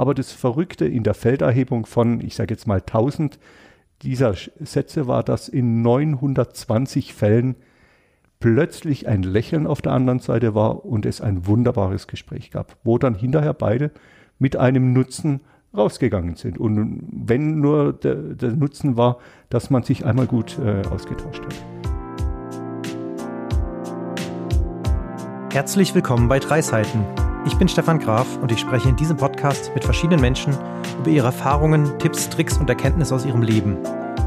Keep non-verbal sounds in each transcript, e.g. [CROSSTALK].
Aber das Verrückte in der Felderhebung von, ich sage jetzt mal 1000 dieser Sätze war, dass in 920 Fällen plötzlich ein Lächeln auf der anderen Seite war und es ein wunderbares Gespräch gab, wo dann hinterher beide mit einem Nutzen rausgegangen sind. Und wenn nur der, der Nutzen war, dass man sich einmal gut äh, ausgetauscht hat. Herzlich willkommen bei Drei Seiten. Ich bin Stefan Graf und ich spreche in diesem Podcast mit verschiedenen Menschen über ihre Erfahrungen, Tipps, Tricks und Erkenntnisse aus ihrem Leben.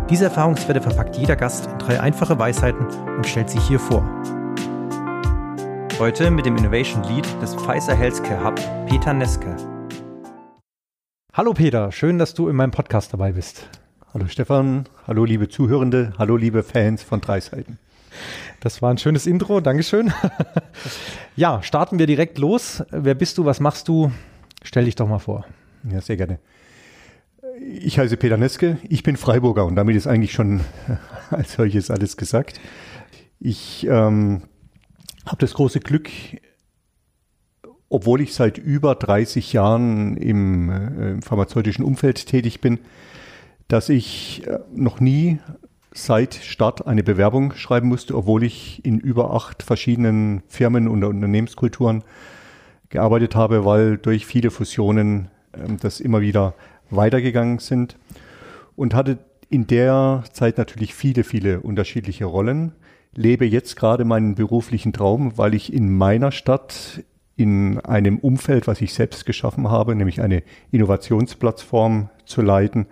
Diese Erfahrungswerte verpackt jeder Gast in drei einfache Weisheiten und stellt sie hier vor. Heute mit dem Innovation Lead des Pfizer Healthcare Hub, Peter Neske. Hallo Peter, schön, dass du in meinem Podcast dabei bist. Hallo Stefan, hallo liebe Zuhörende, hallo liebe Fans von Drei Seiten. Das war ein schönes Intro, Dankeschön. [LAUGHS] ja, starten wir direkt los. Wer bist du, was machst du? Stell dich doch mal vor. Ja, sehr gerne. Ich heiße Peter Neske, ich bin Freiburger und damit ist eigentlich schon [LAUGHS] als solches alles gesagt. Ich ähm, habe das große Glück, obwohl ich seit über 30 Jahren im, äh, pharmazeutischen Umfeld tätig bin, dass ich äh, noch nie seit Start eine Bewerbung schreiben musste, obwohl ich in über acht verschiedenen Firmen und Unternehmenskulturen gearbeitet habe, weil durch viele Fusionen ähm, das immer wieder weitergegangen sind und hatte in der Zeit natürlich viele, viele unterschiedliche Rollen. Lebe jetzt gerade meinen beruflichen Traum, weil ich in meiner Stadt in einem Umfeld, was ich selbst geschaffen habe, nämlich eine Innovationsplattform zu leiten,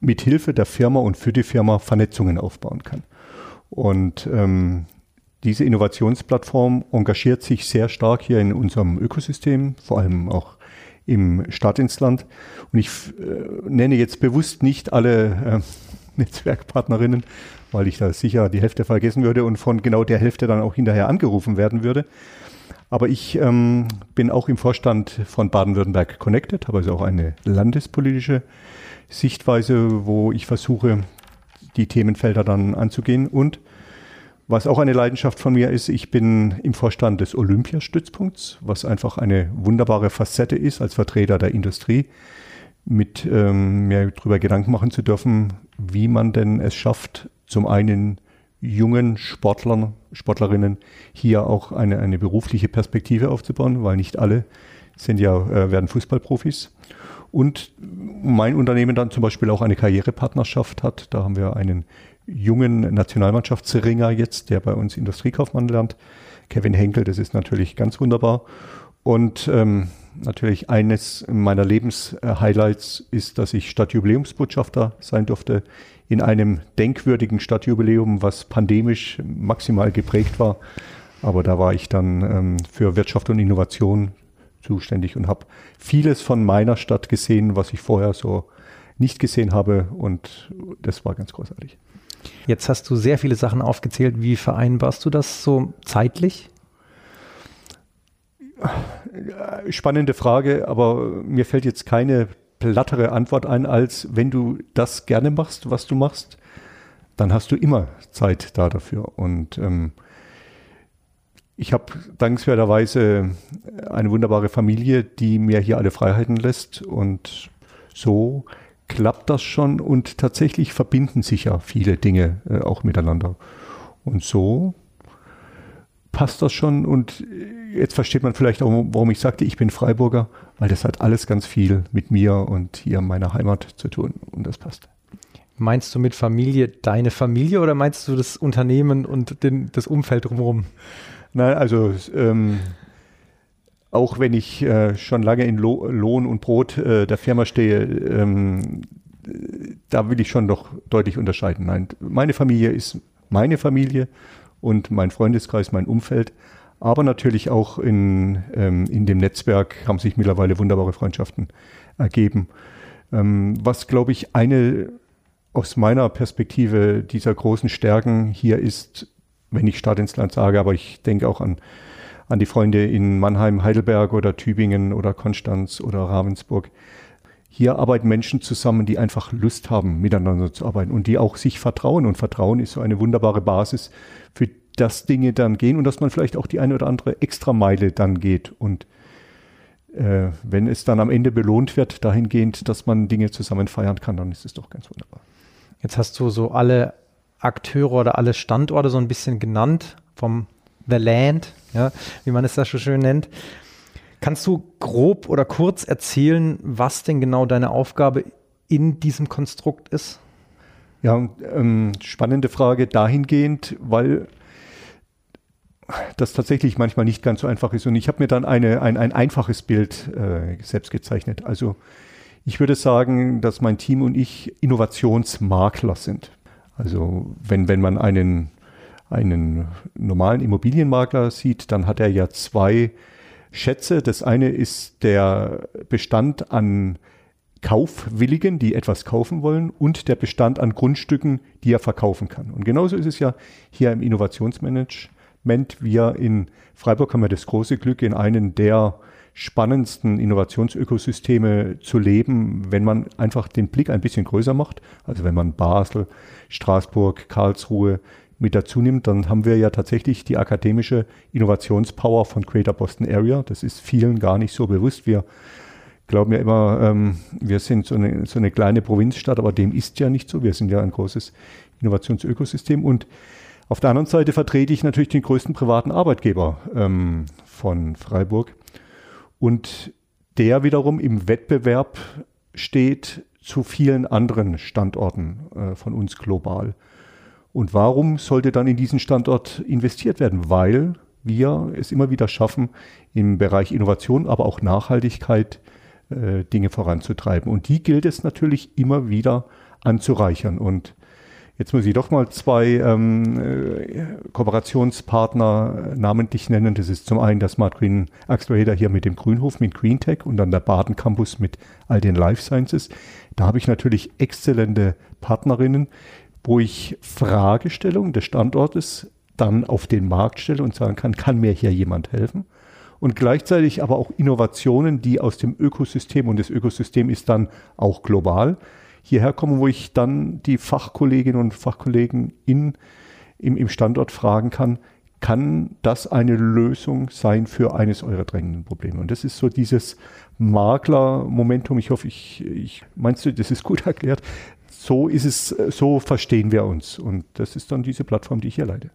mit Hilfe der Firma und für die Firma Vernetzungen aufbauen kann. Und ähm, diese Innovationsplattform engagiert sich sehr stark hier in unserem Ökosystem, vor allem auch im Stadt ins Land. Und ich äh, nenne jetzt bewusst nicht alle äh, [LAUGHS] Netzwerkpartnerinnen, weil ich da sicher die Hälfte vergessen würde und von genau der Hälfte dann auch hinterher angerufen werden würde. Aber ich ähm, bin auch im Vorstand von Baden-Württemberg Connected, habe also auch eine landespolitische Sichtweise, wo ich versuche, die Themenfelder dann anzugehen. Und was auch eine Leidenschaft von mir ist, ich bin im Vorstand des Olympiastützpunkts, was einfach eine wunderbare Facette ist als Vertreter der Industrie, mit ähm, mir darüber Gedanken machen zu dürfen, wie man denn es schafft, zum einen jungen Sportlern, Sportlerinnen hier auch eine, eine berufliche Perspektive aufzubauen, weil nicht alle sind ja, äh, werden Fußballprofis und mein Unternehmen dann zum Beispiel auch eine Karrierepartnerschaft hat. Da haben wir einen jungen Nationalmannschaftsringer jetzt, der bei uns Industriekaufmann lernt. Kevin Henkel, das ist natürlich ganz wunderbar. Und ähm, natürlich eines meiner Lebenshighlights ist, dass ich Stadtjubiläumsbotschafter sein durfte in einem denkwürdigen Stadtjubiläum, was pandemisch maximal geprägt war. Aber da war ich dann ähm, für Wirtschaft und Innovation zuständig und habe vieles von meiner Stadt gesehen, was ich vorher so nicht gesehen habe und das war ganz großartig. Jetzt hast du sehr viele Sachen aufgezählt. Wie vereinbarst du das so zeitlich? Spannende Frage, aber mir fällt jetzt keine plattere Antwort ein, als wenn du das gerne machst, was du machst, dann hast du immer Zeit da dafür. Und ähm, ich habe dankenswerterweise eine wunderbare Familie, die mir hier alle Freiheiten lässt und so klappt das schon und tatsächlich verbinden sich ja viele Dinge äh, auch miteinander. Und so passt das schon und jetzt versteht man vielleicht auch, warum ich sagte, ich bin Freiburger, weil das hat alles ganz viel mit mir und hier meiner Heimat zu tun und das passt. Meinst du mit Familie deine Familie oder meinst du das Unternehmen und den, das Umfeld drumherum? Nein, also ähm, auch wenn ich äh, schon lange in Lo Lohn und Brot äh, der Firma stehe, ähm, da will ich schon doch deutlich unterscheiden. Nein, meine Familie ist meine Familie und mein Freundeskreis, mein Umfeld. Aber natürlich auch in, ähm, in dem Netzwerk haben sich mittlerweile wunderbare Freundschaften ergeben. Ähm, was, glaube ich, eine aus meiner Perspektive dieser großen Stärken hier ist, wenn ich Stadt ins Land sage, aber ich denke auch an, an die Freunde in Mannheim, Heidelberg oder Tübingen oder Konstanz oder Ravensburg. Hier arbeiten Menschen zusammen, die einfach Lust haben, miteinander zu arbeiten und die auch sich vertrauen. Und Vertrauen ist so eine wunderbare Basis, für das Dinge dann gehen und dass man vielleicht auch die eine oder andere Extrameile dann geht. Und äh, wenn es dann am Ende belohnt wird, dahingehend, dass man Dinge zusammen feiern kann, dann ist es doch ganz wunderbar. Jetzt hast du so alle Akteure oder alle Standorte so ein bisschen genannt, vom The Land, ja, wie man es da so schön nennt. Kannst du grob oder kurz erzählen, was denn genau deine Aufgabe in diesem Konstrukt ist? Ja, ähm, spannende Frage dahingehend, weil das tatsächlich manchmal nicht ganz so einfach ist. Und ich habe mir dann eine, ein, ein einfaches Bild äh, selbst gezeichnet. Also ich würde sagen, dass mein Team und ich Innovationsmakler sind. Also wenn, wenn man einen, einen normalen Immobilienmakler sieht, dann hat er ja zwei Schätze. Das eine ist der Bestand an Kaufwilligen, die etwas kaufen wollen, und der Bestand an Grundstücken, die er verkaufen kann. Und genauso ist es ja hier im Innovationsmanagement. Wir in Freiburg haben ja das große Glück, in einem der spannendsten Innovationsökosysteme zu leben, wenn man einfach den Blick ein bisschen größer macht. Also wenn man Basel, Straßburg, Karlsruhe mit dazu nimmt, dann haben wir ja tatsächlich die akademische Innovationspower von Greater Boston Area. Das ist vielen gar nicht so bewusst. Wir glauben ja immer, ähm, wir sind so eine, so eine kleine Provinzstadt, aber dem ist ja nicht so. Wir sind ja ein großes Innovationsökosystem und auf der anderen Seite vertrete ich natürlich den größten privaten Arbeitgeber ähm, von Freiburg und der wiederum im Wettbewerb steht zu vielen anderen Standorten äh, von uns global. Und warum sollte dann in diesen Standort investiert werden? Weil wir es immer wieder schaffen, im Bereich Innovation, aber auch Nachhaltigkeit äh, Dinge voranzutreiben. Und die gilt es natürlich immer wieder anzureichern. Und Jetzt muss ich doch mal zwei ähm, äh, Kooperationspartner namentlich nennen. Das ist zum einen der Smart Green Accelerator hier mit dem Grünhof, mit GreenTech und dann der Baden Campus mit all den Life Sciences. Da habe ich natürlich exzellente Partnerinnen, wo ich Fragestellungen des Standortes dann auf den Markt stelle und sagen kann, kann mir hier jemand helfen? Und gleichzeitig aber auch Innovationen, die aus dem Ökosystem und das Ökosystem ist dann auch global hierher kommen, wo ich dann die Fachkolleginnen und Fachkollegen in, im, im Standort fragen kann, kann das eine Lösung sein für eines eurer drängenden Probleme? Und das ist so dieses Makler-Momentum. Ich hoffe, ich, ich meinst du, das ist gut [LAUGHS] erklärt. So ist es, so verstehen wir uns. Und das ist dann diese Plattform, die ich hier leite.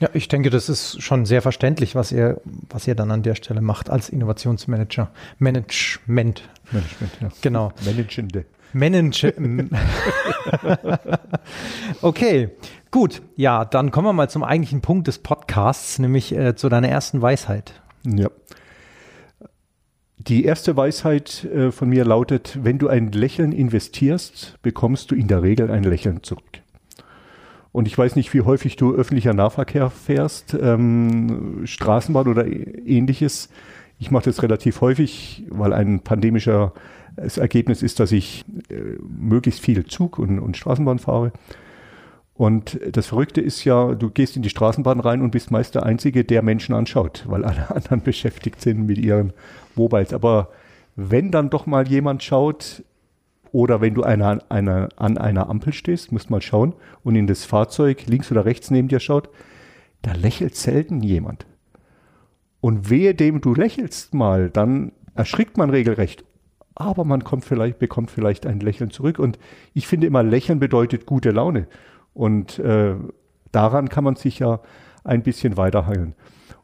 Ja, ich denke, das ist schon sehr verständlich, was ihr, was ihr dann an der Stelle macht als Innovationsmanager. Management. Management, ja. Genau. Managende. Managen. [LAUGHS] okay, gut. Ja, dann kommen wir mal zum eigentlichen Punkt des Podcasts, nämlich äh, zu deiner ersten Weisheit. Ja. Die erste Weisheit äh, von mir lautet, wenn du ein Lächeln investierst, bekommst du in der Regel ein Lächeln zurück. Und ich weiß nicht, wie häufig du öffentlicher Nahverkehr fährst, ähm, Straßenbahn oder ähnliches. Ich mache das relativ häufig, weil ein pandemischer das Ergebnis ist, dass ich äh, möglichst viel Zug und, und Straßenbahn fahre. Und das Verrückte ist ja, du gehst in die Straßenbahn rein und bist meist der Einzige, der Menschen anschaut, weil alle [LAUGHS] anderen beschäftigt sind mit ihren Mobiles. Aber wenn dann doch mal jemand schaut, oder wenn du einer, einer, an einer Ampel stehst, musst mal schauen und in das Fahrzeug links oder rechts neben dir schaut, da lächelt selten jemand. Und wehe dem du lächelst mal, dann erschrickt man regelrecht aber man kommt vielleicht, bekommt vielleicht ein Lächeln zurück. Und ich finde immer, Lächeln bedeutet gute Laune. Und äh, daran kann man sich ja ein bisschen weiterheilen.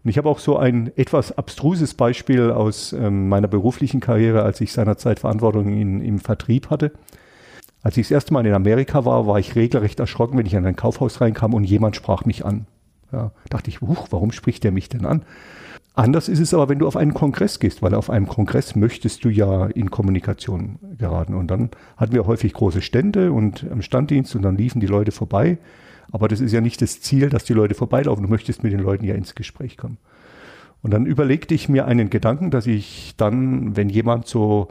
Und ich habe auch so ein etwas abstruses Beispiel aus ähm, meiner beruflichen Karriere, als ich seinerzeit Verantwortung in, im Vertrieb hatte. Als ich das erste Mal in Amerika war, war ich regelrecht erschrocken, wenn ich in ein Kaufhaus reinkam und jemand sprach mich an. Ja, dachte ich, huch, warum spricht der mich denn an? Anders ist es aber, wenn du auf einen Kongress gehst, weil auf einem Kongress möchtest du ja in Kommunikation geraten. Und dann hatten wir häufig große Stände und am Standdienst und dann liefen die Leute vorbei. Aber das ist ja nicht das Ziel, dass die Leute vorbeilaufen. Du möchtest mit den Leuten ja ins Gespräch kommen. Und dann überlegte ich mir einen Gedanken, dass ich dann, wenn jemand so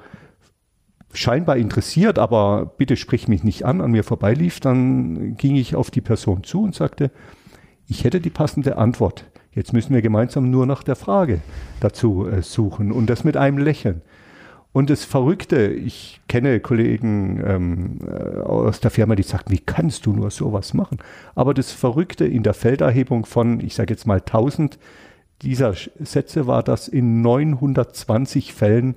scheinbar interessiert, aber bitte sprich mich nicht an, an mir vorbeilief, dann ging ich auf die Person zu und sagte, ich hätte die passende Antwort. Jetzt müssen wir gemeinsam nur nach der Frage dazu äh, suchen und das mit einem Lächeln. Und das Verrückte, ich kenne Kollegen ähm, äh, aus der Firma, die sagen, wie kannst du nur sowas machen? Aber das Verrückte in der Felderhebung von, ich sage jetzt mal 1000 dieser Sätze war, dass in 920 Fällen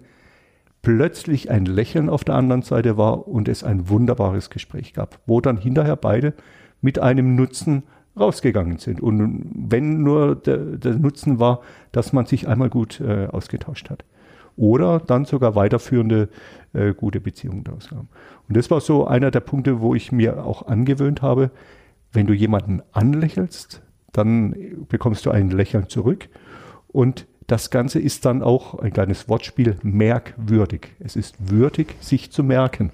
plötzlich ein Lächeln auf der anderen Seite war und es ein wunderbares Gespräch gab, wo dann hinterher beide mit einem Nutzen rausgegangen sind. Und wenn nur der, der Nutzen war, dass man sich einmal gut äh, ausgetauscht hat. Oder dann sogar weiterführende äh, gute Beziehungen daraus haben. Und das war so einer der Punkte, wo ich mir auch angewöhnt habe, wenn du jemanden anlächelst, dann bekommst du ein Lächeln zurück. Und das Ganze ist dann auch ein kleines Wortspiel merkwürdig. Es ist würdig, sich zu merken.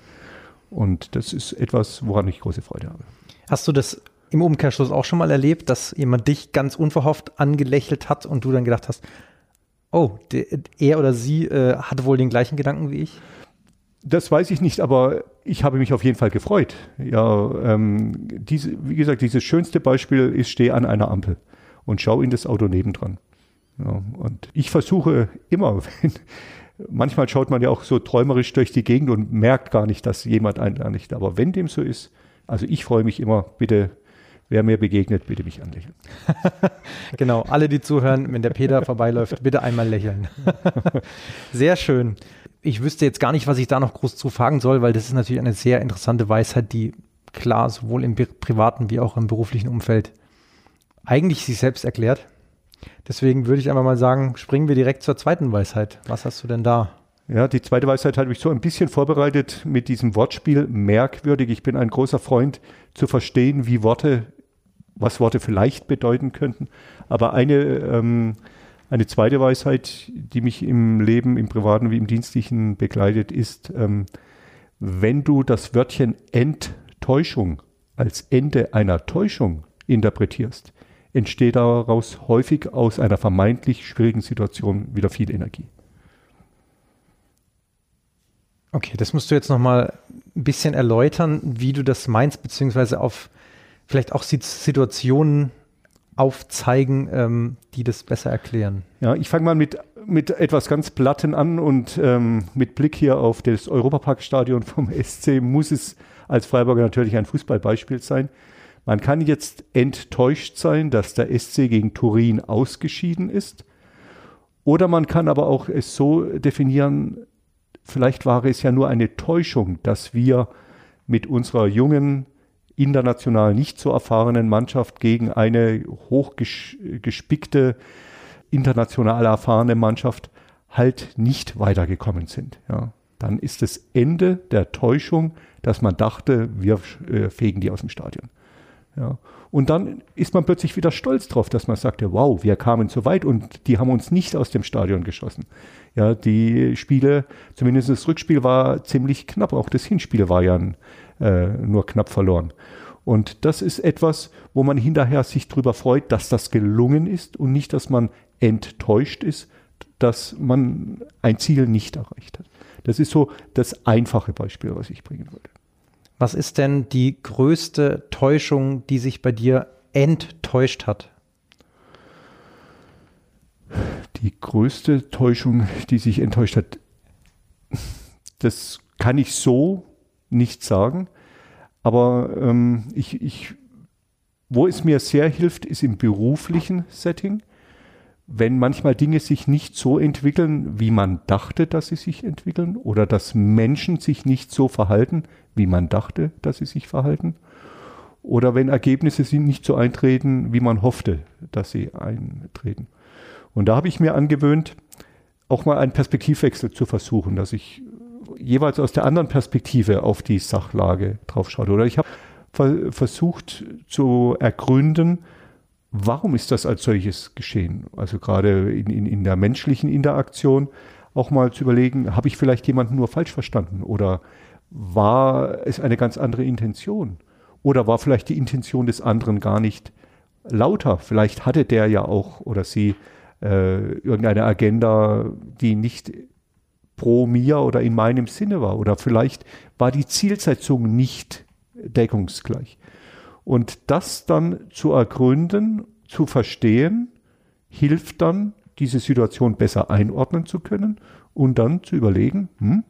Und das ist etwas, woran ich große Freude habe. Hast du das im Umkehrschluss auch schon mal erlebt, dass jemand dich ganz unverhofft angelächelt hat und du dann gedacht hast, oh, der, er oder sie äh, hat wohl den gleichen Gedanken wie ich? Das weiß ich nicht, aber ich habe mich auf jeden Fall gefreut. Ja, ähm, diese, wie gesagt, dieses schönste Beispiel ist, stehe an einer Ampel und schau in das Auto nebendran. Ja, und ich versuche immer, wenn, manchmal schaut man ja auch so träumerisch durch die Gegend und merkt gar nicht, dass jemand einen nicht. Aber wenn dem so ist, also ich freue mich immer, bitte, wer mir begegnet, bitte mich anlächeln. [LAUGHS] genau, alle, die zuhören, wenn der Peter [LAUGHS] vorbeiläuft, bitte einmal lächeln. [LAUGHS] Sehr schön. Ich wüsste jetzt gar nicht, was ich da noch groß zu fragen soll, weil das ist natürlich eine sehr interessante Weisheit, die klar sowohl im privaten wie auch im beruflichen Umfeld eigentlich sich selbst erklärt. Deswegen würde ich einfach mal sagen, springen wir direkt zur zweiten Weisheit. Was hast du denn da? Ja, die zweite Weisheit habe ich so ein bisschen vorbereitet mit diesem Wortspiel merkwürdig. Ich bin ein großer Freund zu verstehen, wie Worte, was Worte vielleicht bedeuten könnten. Aber eine, ähm, eine zweite Weisheit, die mich im Leben, im privaten wie im dienstlichen begleitet, ist, ähm, wenn du das Wörtchen Enttäuschung als Ende einer Täuschung interpretierst, entsteht daraus häufig aus einer vermeintlich schwierigen Situation wieder viel Energie. Okay, das musst du jetzt noch mal ein bisschen erläutern, wie du das meinst, beziehungsweise auf vielleicht auch Situationen aufzeigen, ähm, die das besser erklären. Ja, ich fange mal mit, mit etwas ganz Platten an und ähm, mit Blick hier auf das Europaparkstadion vom [LAUGHS] SC muss es als Freiburger natürlich ein Fußballbeispiel sein. Man kann jetzt enttäuscht sein, dass der SC gegen Turin ausgeschieden ist. Oder man kann aber auch es so definieren, vielleicht war es ja nur eine Täuschung, dass wir mit unserer jungen, international nicht so erfahrenen Mannschaft gegen eine hochgespickte, international erfahrene Mannschaft halt nicht weitergekommen sind. Ja. Dann ist das Ende der Täuschung, dass man dachte, wir äh, fegen die aus dem Stadion. Ja. Und dann ist man plötzlich wieder stolz drauf, dass man sagte, wow, wir kamen so weit und die haben uns nicht aus dem Stadion geschossen. Ja, die Spiele, zumindest das Rückspiel war ziemlich knapp, auch das Hinspiel war ja äh, nur knapp verloren. Und das ist etwas, wo man hinterher sich darüber freut, dass das gelungen ist und nicht, dass man enttäuscht ist, dass man ein Ziel nicht erreicht hat. Das ist so das einfache Beispiel, was ich bringen wollte. Was ist denn die größte Täuschung, die sich bei dir enttäuscht hat? Die größte Täuschung, die sich enttäuscht hat, das kann ich so nicht sagen. Aber ähm, ich, ich, wo es mir sehr hilft, ist im beruflichen Setting wenn manchmal Dinge sich nicht so entwickeln, wie man dachte, dass sie sich entwickeln, oder dass Menschen sich nicht so verhalten, wie man dachte, dass sie sich verhalten, oder wenn Ergebnisse nicht so eintreten, wie man hoffte, dass sie eintreten. Und da habe ich mir angewöhnt, auch mal einen Perspektivwechsel zu versuchen, dass ich jeweils aus der anderen Perspektive auf die Sachlage drauf schaue. Oder ich habe versucht zu ergründen, warum ist das als solches geschehen? Also gerade in, in, in der menschlichen Interaktion auch mal zu überlegen, habe ich vielleicht jemanden nur falsch verstanden oder war es eine ganz andere Intention? Oder war vielleicht die Intention des anderen gar nicht lauter? Vielleicht hatte der ja auch oder sie äh, irgendeine Agenda, die nicht pro mir oder in meinem Sinne war. Oder vielleicht war die Zielsetzung nicht deckungsgleich. Und das dann zu ergründen, zu verstehen, hilft dann, diese Situation besser einordnen zu können und dann zu überlegen, hm,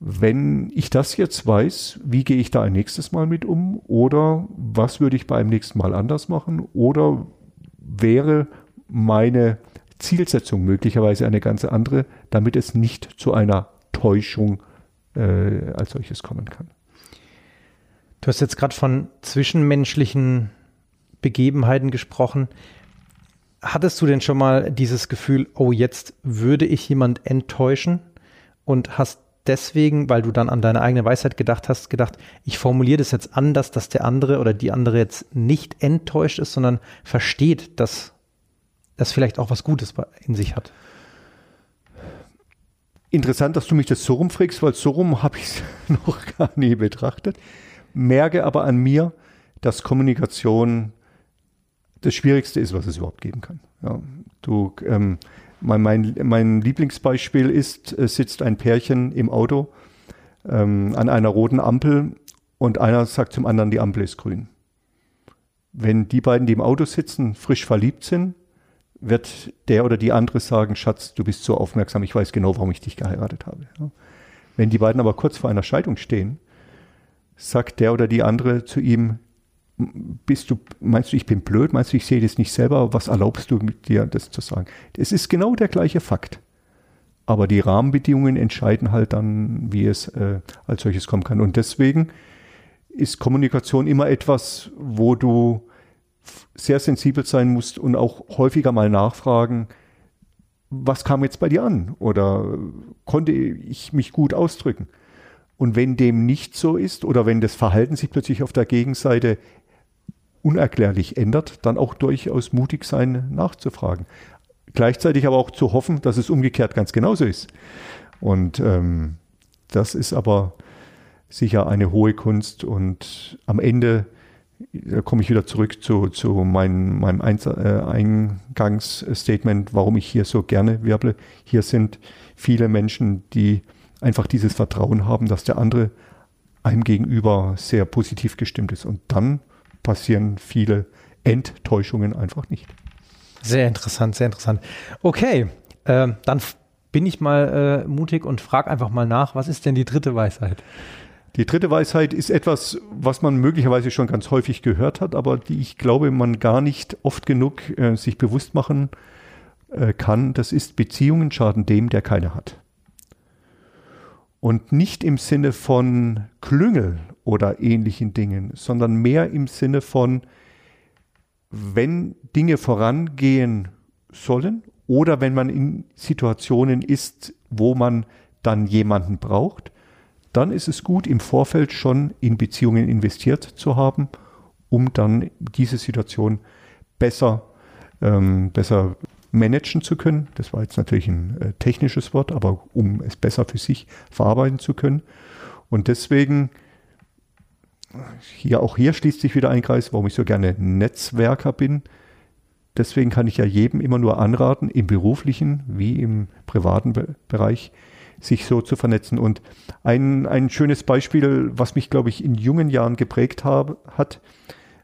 wenn ich das jetzt weiß, wie gehe ich da ein nächstes Mal mit um? Oder was würde ich beim nächsten Mal anders machen? Oder wäre meine Zielsetzung möglicherweise eine ganz andere, damit es nicht zu einer Täuschung äh, als solches kommen kann. Du hast jetzt gerade von zwischenmenschlichen Begebenheiten gesprochen. Hattest du denn schon mal dieses Gefühl, oh, jetzt würde ich jemand enttäuschen und hast deswegen, weil du dann an deine eigene Weisheit gedacht hast, gedacht, ich formuliere das jetzt anders, dass der andere oder die andere jetzt nicht enttäuscht ist, sondern versteht, dass das vielleicht auch was Gutes in sich hat? Interessant, dass du mich das so rumfragst, weil so rum habe ich es [LAUGHS] noch gar nie betrachtet. Merke aber an mir, dass Kommunikation das Schwierigste ist, was es überhaupt geben kann. Ja, du, ähm, mein, mein, mein, Lieblingsbeispiel ist, es sitzt ein Pärchen im Auto ähm, an einer roten Ampel und einer sagt zum anderen, die Ampel ist grün. Wenn die beiden, die im Auto sitzen, frisch verliebt sind, wird der oder die andere sagen, Schatz, du bist so aufmerksam, ich weiß genau, warum ich dich geheiratet habe. Wenn die beiden aber kurz vor einer Scheidung stehen, sagt der oder die andere zu ihm, bist du, meinst du, ich bin blöd? Meinst du, ich sehe das nicht selber? Was erlaubst du mit dir, das zu sagen? Es ist genau der gleiche Fakt. Aber die Rahmenbedingungen entscheiden halt dann, wie es äh, als solches kommen kann. Und deswegen ist Kommunikation immer etwas, wo du sehr sensibel sein musst und auch häufiger mal nachfragen, was kam jetzt bei dir an? Oder konnte ich mich gut ausdrücken? Und wenn dem nicht so ist oder wenn das Verhalten sich plötzlich auf der Gegenseite unerklärlich ändert, dann auch durchaus mutig sein, nachzufragen. Gleichzeitig aber auch zu hoffen, dass es umgekehrt ganz genauso ist. Und ähm, das ist aber sicher eine hohe Kunst und am Ende da komme ich wieder zurück zu, zu mein, meinem äh, Eingangsstatement, warum ich hier so gerne werble. Hier sind viele Menschen, die einfach dieses Vertrauen haben, dass der andere einem gegenüber sehr positiv gestimmt ist. Und dann passieren viele Enttäuschungen einfach nicht. Sehr interessant, sehr interessant. Okay, äh, dann bin ich mal äh, mutig und frage einfach mal nach, was ist denn die dritte Weisheit? Die dritte Weisheit ist etwas, was man möglicherweise schon ganz häufig gehört hat, aber die ich glaube, man gar nicht oft genug äh, sich bewusst machen äh, kann. Das ist Beziehungen schaden dem, der keine hat. Und nicht im Sinne von Klüngel oder ähnlichen Dingen, sondern mehr im Sinne von, wenn Dinge vorangehen sollen oder wenn man in Situationen ist, wo man dann jemanden braucht, dann ist es gut, im Vorfeld schon in Beziehungen investiert zu haben, um dann diese Situation besser, ähm, besser managen zu können. Das war jetzt natürlich ein äh, technisches Wort, aber um es besser für sich verarbeiten zu können. Und deswegen, hier auch hier schließt sich wieder ein Kreis, warum ich so gerne Netzwerker bin. Deswegen kann ich ja jedem immer nur anraten, im beruflichen wie im privaten Be Bereich sich so zu vernetzen. Und ein, ein schönes Beispiel, was mich, glaube ich, in jungen Jahren geprägt habe, hat,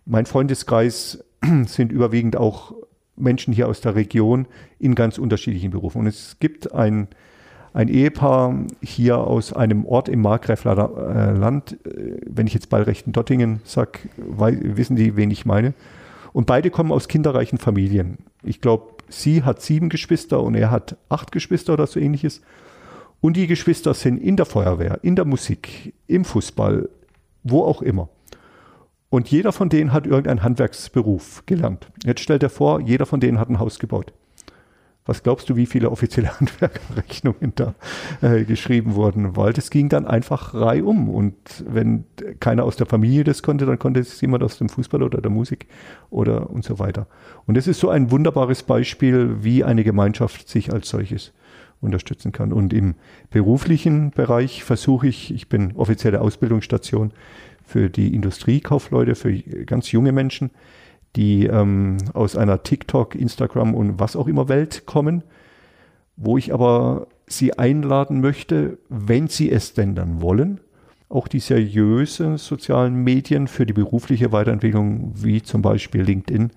mein Freundeskreis [CLEARS THROAT] sind überwiegend auch Menschen hier aus der Region in ganz unterschiedlichen Berufen. Und es gibt ein, ein Ehepaar hier aus einem Ort im Markgräfler äh, Land, äh, wenn ich jetzt Ballrechten Dottingen sage, wissen die, wen ich meine. Und beide kommen aus kinderreichen Familien. Ich glaube, sie hat sieben Geschwister und er hat acht Geschwister oder so ähnliches. Und die Geschwister sind in der Feuerwehr, in der Musik, im Fußball, wo auch immer. Und jeder von denen hat irgendeinen Handwerksberuf gelernt. Jetzt stellt er vor, jeder von denen hat ein Haus gebaut. Was glaubst du, wie viele offizielle [LAUGHS] Handwerkerrechnungen da äh, geschrieben wurden? Weil das ging dann einfach reihum. Und wenn keiner aus der Familie das konnte, dann konnte es jemand aus dem Fußball oder der Musik oder und so weiter. Und das ist so ein wunderbares Beispiel, wie eine Gemeinschaft sich als solches unterstützen kann. Und im beruflichen Bereich versuche ich, ich bin offizielle Ausbildungsstation, für die Industriekaufleute, für ganz junge Menschen, die ähm, aus einer TikTok, Instagram und was auch immer Welt kommen, wo ich aber sie einladen möchte, wenn sie es denn dann wollen, auch die seriösen sozialen Medien für die berufliche Weiterentwicklung, wie zum Beispiel LinkedIn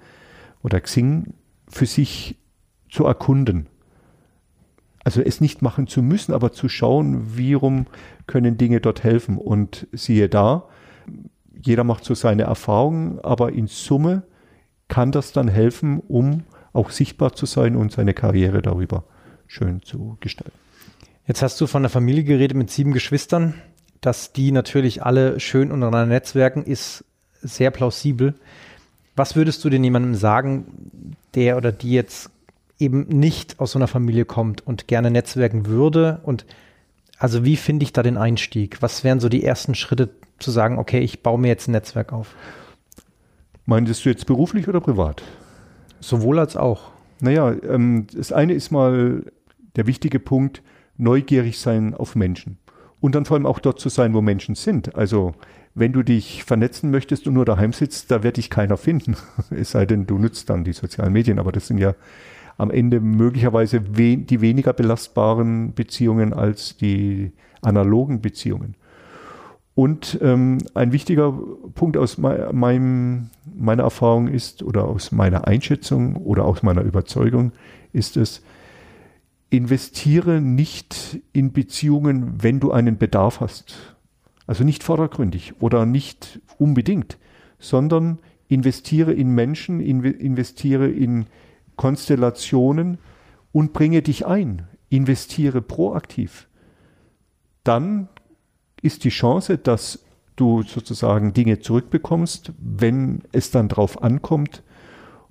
oder Xing, für sich zu erkunden. Also es nicht machen zu müssen, aber zu schauen, wie rum können Dinge dort helfen. Und siehe da, jeder macht so seine Erfahrungen, aber in Summe kann das dann helfen, um auch sichtbar zu sein und seine Karriere darüber schön zu gestalten. Jetzt hast du von der Familie geredet mit sieben Geschwistern. Dass die natürlich alle schön untereinander netzwerken, ist sehr plausibel. Was würdest du denn jemandem sagen, der oder die jetzt eben nicht aus so einer Familie kommt und gerne netzwerken würde? Und also wie finde ich da den Einstieg? Was wären so die ersten Schritte zu sagen, okay, ich baue mir jetzt ein Netzwerk auf? Meintest du jetzt beruflich oder privat? Sowohl als auch. Naja, ähm, das eine ist mal der wichtige Punkt, neugierig sein auf Menschen. Und dann vor allem auch dort zu sein, wo Menschen sind. Also wenn du dich vernetzen möchtest und nur daheim sitzt, da wird dich keiner finden. [LAUGHS] es sei denn, du nutzt dann die sozialen Medien, aber das sind ja am Ende möglicherweise we die weniger belastbaren Beziehungen als die analogen Beziehungen. Und ähm, ein wichtiger Punkt aus meinem, meiner Erfahrung ist oder aus meiner Einschätzung oder aus meiner Überzeugung ist es, investiere nicht in Beziehungen, wenn du einen Bedarf hast. Also nicht vordergründig oder nicht unbedingt, sondern investiere in Menschen, investiere in Konstellationen und bringe dich ein. Investiere proaktiv. Dann ist die Chance, dass du sozusagen Dinge zurückbekommst, wenn es dann drauf ankommt,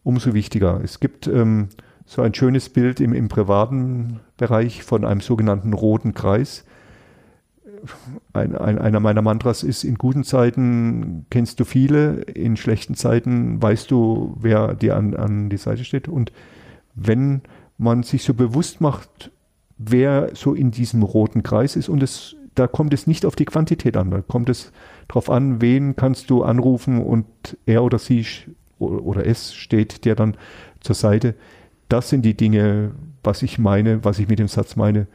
umso wichtiger. Es gibt ähm, so ein schönes Bild im, im privaten Bereich von einem sogenannten roten Kreis ein, ein, einer meiner Mantras ist, in guten Zeiten kennst du viele, in schlechten Zeiten weißt du, wer dir an, an die Seite steht. Und wenn man sich so bewusst macht, wer so in diesem roten Kreis ist und es, da kommt es nicht auf die Quantität an, da kommt es darauf an, wen kannst du anrufen und er oder sie oder es steht dir dann zur Seite. Das sind die Dinge, was ich meine, was ich mit dem Satz meine.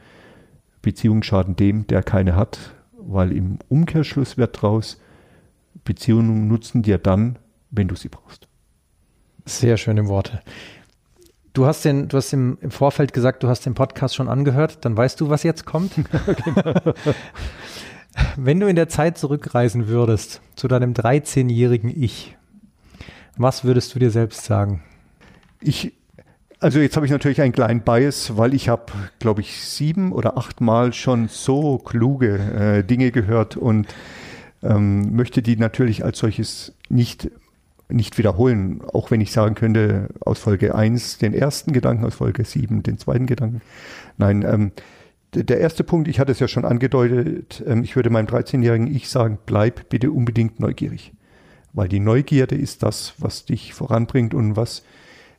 Beziehungen schaden dem, der keine hat, weil im Umkehrschluss wird draus, Beziehungen nutzen dir dann, wenn du sie brauchst. Sehr schöne Worte. Du hast den, du hast im, im, Vorfeld gesagt, du hast den Podcast schon angehört, dann weißt du, was jetzt kommt. [LAUGHS] Wenn du in der Zeit zurückreisen würdest zu deinem 13-jährigen Ich, was würdest du dir selbst sagen? Ich also jetzt habe ich natürlich einen kleinen Bias, weil ich habe, glaube ich, sieben oder acht Mal schon so kluge äh, Dinge gehört und ähm, möchte die natürlich als solches nicht, nicht wiederholen, auch wenn ich sagen könnte, aus Folge 1 den ersten Gedanken, aus Folge 7 den zweiten Gedanken. Nein, ähm, der erste Punkt, ich hatte es ja schon angedeutet, ähm, ich würde meinem 13-jährigen Ich sagen, bleib bitte unbedingt neugierig. Weil die Neugierde ist das, was dich voranbringt und was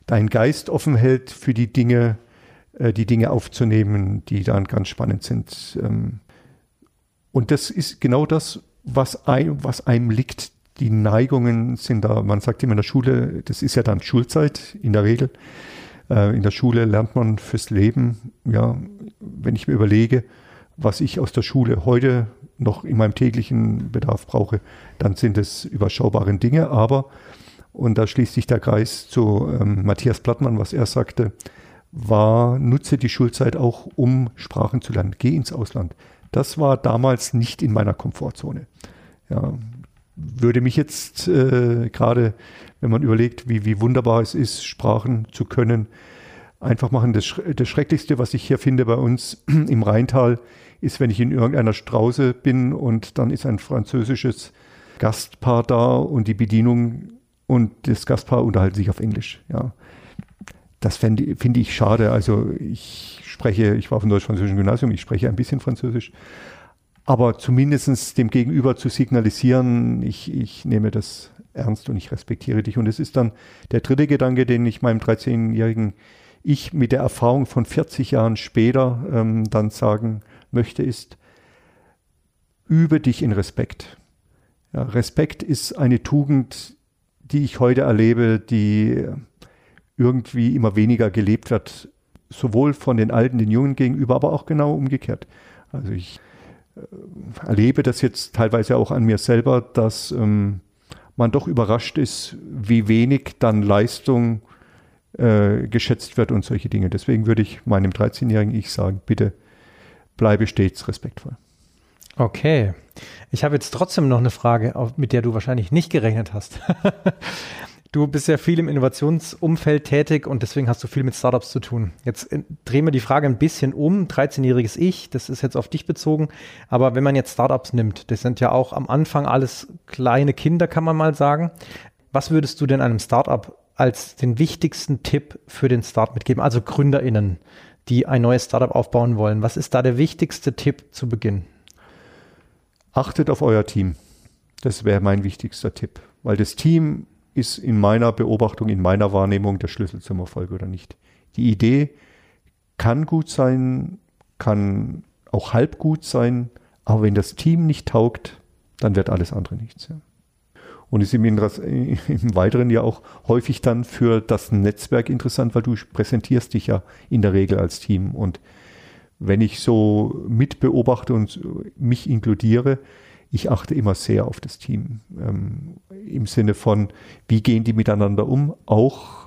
deinen Geist offen hält für die Dinge, äh, die Dinge aufzunehmen, die dann ganz spannend sind. Ähm, und das ist genau das, was, ein, was einem liegt. Die Neigungen sind da, man sagt immer in der Schule, das ist ja dann Schulzeit in der Regel. Äh, in der Schule lernt man fürs Leben. Ja, wenn ich mir überlege, was ich aus der Schule heute noch in meinem täglichen Bedarf brauche, dann sind es überschaubare Dinge, aber und da schließt sich der Kreis zu ähm, Matthias Plattmann, was er sagte, war, nutze die Schulzeit auch, um Sprachen zu lernen. Geh ins Ausland. Das war damals nicht in meiner Komfortzone. Ja, würde mich jetzt äh, gerade, wenn man überlegt, wie, wie wunderbar es ist, Sprachen zu können, einfach machen. Das, das Schrecklichste, was ich hier finde bei uns [CLEARS THROAT] im Rheintal, ist, wenn ich in irgendeiner Strause bin und dann ist ein französisches Gastpaar da und die Bedienung und das Gastpaar unterhalten sich auf Englisch. Ja. Das finde find ich schade. Also ich spreche, ich war auf dem deutsch-französischen Gymnasium, ich spreche ein bisschen Französisch. Aber zumindest dem Gegenüber zu signalisieren, ich, ich nehme das ernst und ich respektiere dich. Und es ist dann der dritte Gedanke, den ich meinem 13-jährigen Ich mit der Erfahrung von 40 Jahren später ähm, dann sagen möchte, ist, übe dich in Respekt. Ja, Respekt ist eine Tugend, die ich heute erlebe, die irgendwie immer weniger gelebt wird, sowohl von den Alten, den Jungen gegenüber, aber auch genau umgekehrt. Also ich äh, erlebe das jetzt teilweise auch an mir selber, dass ähm, man doch überrascht ist, wie wenig dann Leistung äh, geschätzt wird und solche Dinge. Deswegen würde ich meinem 13-jährigen Ich sagen, bitte bleibe stets respektvoll. Okay. Ich habe jetzt trotzdem noch eine Frage, mit der du wahrscheinlich nicht gerechnet hast. [LAUGHS] Du bist ja viel im Innovationsumfeld tätig und deswegen hast du viel mit Startups zu tun. Jetzt äh, drehen wir die Frage ein bisschen um. 13-jähriges Ich, das ist jetzt auf dich bezogen. Aber wenn man jetzt Startups nimmt, das sind ja auch am Anfang alles kleine Kinder, kann man mal sagen. Was würdest du denn einem Startup als den wichtigsten Tipp für den Start mitgeben? Also GründerInnen, die ein neues Startup aufbauen wollen. Was ist da der wichtigste Tipp zu Beginn? Achtet auf euer Team. Das wäre mein wichtigster Tipp, weil das Team ist in meiner Beobachtung, in meiner Wahrnehmung der Schlüssel zum Erfolg oder nicht. Die Idee kann gut sein, kann auch halb gut sein, aber wenn das Team nicht taugt, dann wird alles andere nichts. Und ist im, [LAUGHS] im Weiteren ja auch häufig dann für das Netzwerk interessant, weil du präsentierst dich ja in der Regel als Team. Und wenn ich so mitbeobachte und mich inkludiere, ich achte immer sehr auf das Team. Ähm, Im Sinne von, wie gehen die miteinander um? Auch,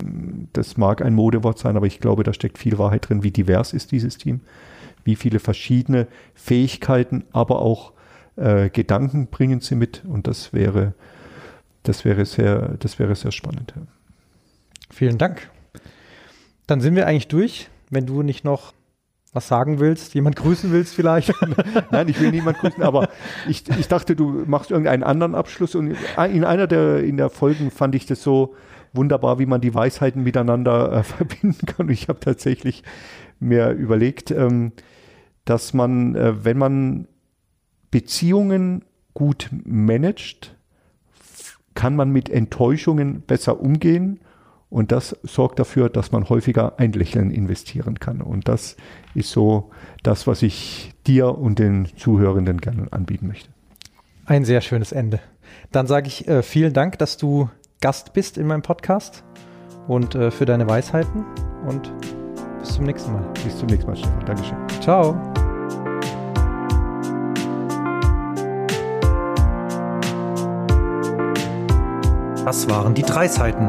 das mag ein Modewort sein, aber ich glaube, da steckt viel Wahrheit drin. Wie divers ist dieses Team? Wie viele verschiedene Fähigkeiten, aber auch äh, Gedanken bringen sie mit? Und das wäre, das wäre sehr, das wäre sehr spannend. Vielen Dank. Dann sind wir eigentlich durch. Wenn du nicht noch was sagen willst, jemand grüßen willst vielleicht. [LAUGHS] Nein, ich will niemand grüßen, aber ich, ich dachte, du machst irgendeinen anderen Abschluss und in einer der, in der Folgen fand ich das so wunderbar, wie man die Weisheiten miteinander äh, [LAUGHS] verbinden kann. Und ich habe tatsächlich mir überlegt, ähm, dass man, äh, wenn man Beziehungen gut managt, kann man mit Enttäuschungen besser umgehen und das sorgt dafür, dass man häufiger ein Lächeln investieren kann. Und das ist so das, was ich dir und den Zuhörenden gerne anbieten möchte. Ein sehr schönes Ende. Dann sage ich äh, vielen Dank, dass du Gast bist in meinem Podcast und äh, für deine Weisheiten und bis zum nächsten Mal. Bis zum nächsten Mal, Stefan. Dankeschön. Ciao. Das waren die drei Seiten